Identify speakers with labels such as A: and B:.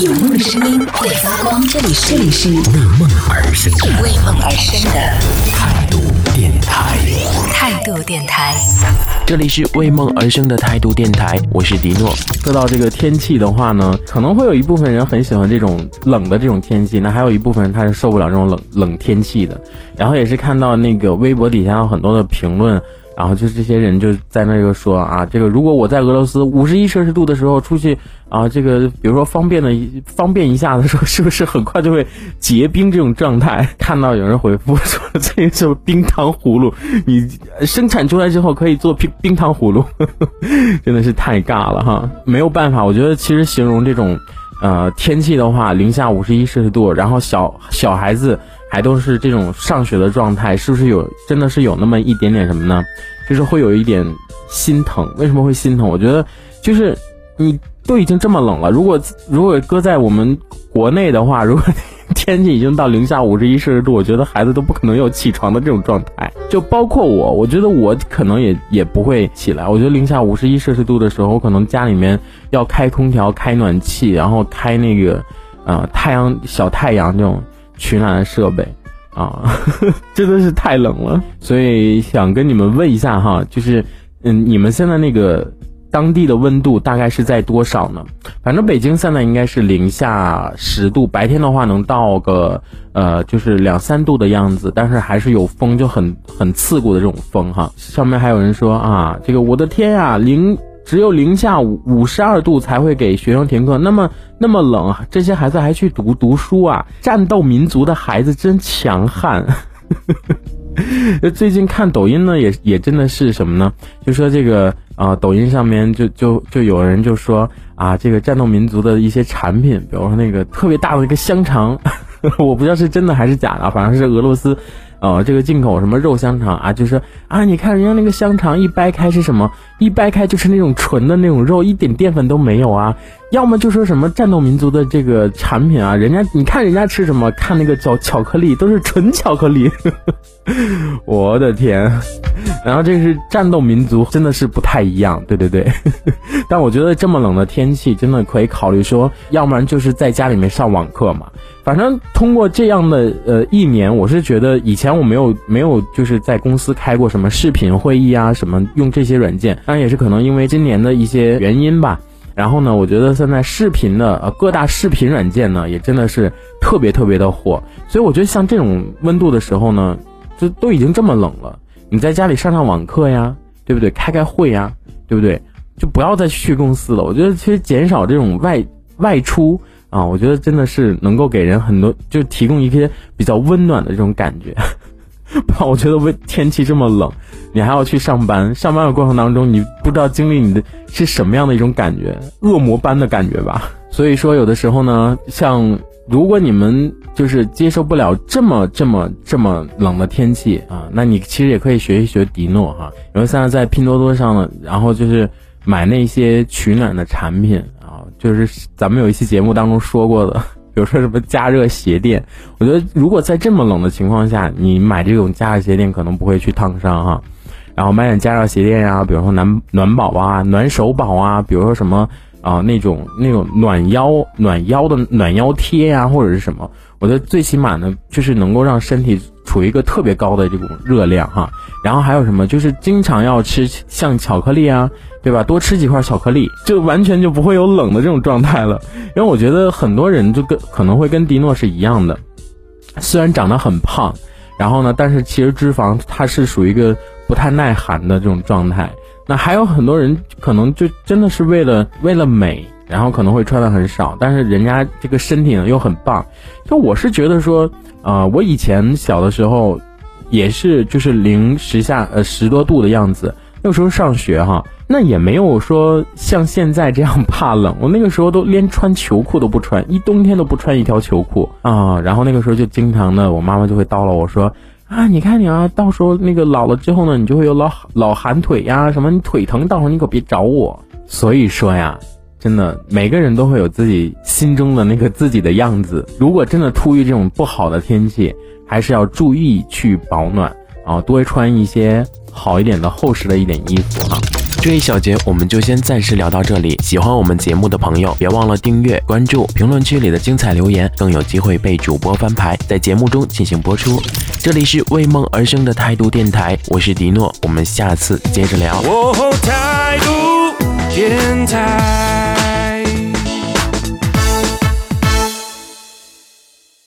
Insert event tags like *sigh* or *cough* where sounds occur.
A: 有梦的声音会发光，这里是这里是
B: 为梦而生的
A: 为梦而生的
B: 态度电台。
A: 态度电台。
C: 这里是为梦而生的态度电台，我是迪诺。
D: 说到这个天气的话呢，可能会有一部分人很喜欢这种冷的这种天气，那还有一部分人他是受不了这种冷冷天气的。然后也是看到那个微博底下有很多的评论。然后就是这些人就在那个说啊，这个如果我在俄罗斯五十一摄氏度的时候出去啊，这个比如说方便的方便一下的时候，是不是很快就会结冰这种状态？*laughs* 看到有人回复说这个是冰糖葫芦，你生产出来之后可以做冰冰糖葫芦，*laughs* 真的是太尬了哈！没有办法，我觉得其实形容这种呃天气的话，零下五十一摄氏度，然后小小孩子。还都是这种上学的状态，是不是有真的是有那么一点点什么呢？就是会有一点心疼。为什么会心疼？我觉得就是你都已经这么冷了，如果如果搁在我们国内的话，如果 *laughs* 天气已经到零下五十一摄氏度，我觉得孩子都不可能有起床的这种状态。就包括我，我觉得我可能也也不会起来。我觉得零下五十一摄氏度的时候，我可能家里面要开空调、开暖气，然后开那个呃太阳小太阳这种。取暖的设备啊，*laughs* 真的是太冷了，所以想跟你们问一下哈，就是嗯，你们现在那个当地的温度大概是在多少呢？反正北京现在应该是零下十度，白天的话能到个呃就是两三度的样子，但是还是有风，就很很刺骨的这种风哈。上面还有人说啊，这个我的天呀，零。只有零下五五十二度才会给学生停课，那么那么冷，这些孩子还去读读书啊？战斗民族的孩子真强悍。*laughs* 最近看抖音呢，也也真的是什么呢？就说这个啊，抖音上面就就就有人就说啊，这个战斗民族的一些产品，比如说那个特别大的一个香肠，*laughs* 我不知道是真的还是假的，反正是俄罗斯。哦，这个进口什么肉香肠啊？就是啊，你看人家那个香肠一掰开是什么？一掰开就是那种纯的那种肉，一点淀粉都没有啊。要么就说什么战斗民族的这个产品啊，人家你看人家吃什么？看那个叫巧克力，都是纯巧克力。*laughs* 我的天！然后这是战斗民族，真的是不太一样。对对对。*laughs* 但我觉得这么冷的天气，真的可以考虑说，要不然就是在家里面上网课嘛。反正通过这样的呃一年，我是觉得以前我没有没有就是在公司开过什么视频会议啊，什么用这些软件，当然也是可能因为今年的一些原因吧。然后呢，我觉得现在视频的呃各大视频软件呢，也真的是特别特别的火。所以我觉得像这种温度的时候呢，就都已经这么冷了，你在家里上上网课呀，对不对？开开会呀，对不对？就不要再去公司了。我觉得其实减少这种外外出。啊，我觉得真的是能够给人很多，就提供一些比较温暖的这种感觉。*laughs* 不，我觉得为天气这么冷，你还要去上班，上班的过程当中，你不知道经历你的是什么样的一种感觉，恶魔般的感觉吧。所以说，有的时候呢，像如果你们就是接受不了这么这么这么冷的天气啊，那你其实也可以学一学迪诺哈，因为现在在拼多多上呢，然后就是买那些取暖的产品啊。就是咱们有一期节目当中说过的，比如说什么加热鞋垫，我觉得如果在这么冷的情况下，你买这种加热鞋垫可能不会去烫伤哈。然后买点加热鞋垫啊，比如说暖暖宝啊、暖手宝啊，比如说什么啊那种那种暖腰暖腰的暖腰贴呀，或者是什么，我觉得最起码呢，就是能够让身体处于一个特别高的这种热量哈。然后还有什么，就是经常要吃像巧克力啊。对吧？多吃几块巧克力，就完全就不会有冷的这种状态了。因为我觉得很多人就跟可能会跟迪诺是一样的，虽然长得很胖，然后呢，但是其实脂肪它是属于一个不太耐寒的这种状态。那还有很多人可能就真的是为了为了美，然后可能会穿的很少，但是人家这个身体呢又很棒。就我是觉得说，呃，我以前小的时候也是就是零十下呃十多度的样子，那个时候上学哈。那也没有说像现在这样怕冷，我那个时候都连穿球裤都不穿，一冬天都不穿一条球裤啊。然后那个时候就经常的，我妈妈就会叨唠我说啊，你看你啊，到时候那个老了之后呢，你就会有老老寒腿呀，什么你腿疼，到时候你可别找我。所以说呀，真的每个人都会有自己心中的那个自己的样子。如果真的突遇这种不好的天气，还是要注意去保暖啊，多穿一些好一点的厚实的一点衣服哈。
C: 这一小节我们就先暂时聊到这里。喜欢我们节目的朋友，别忘了订阅、关注，评论区里的精彩留言更有机会被主播翻牌，在节目中进行播出。这里是为梦而生的态度电台，我是迪诺，我们下次接着聊。
E: 哦，态度电台。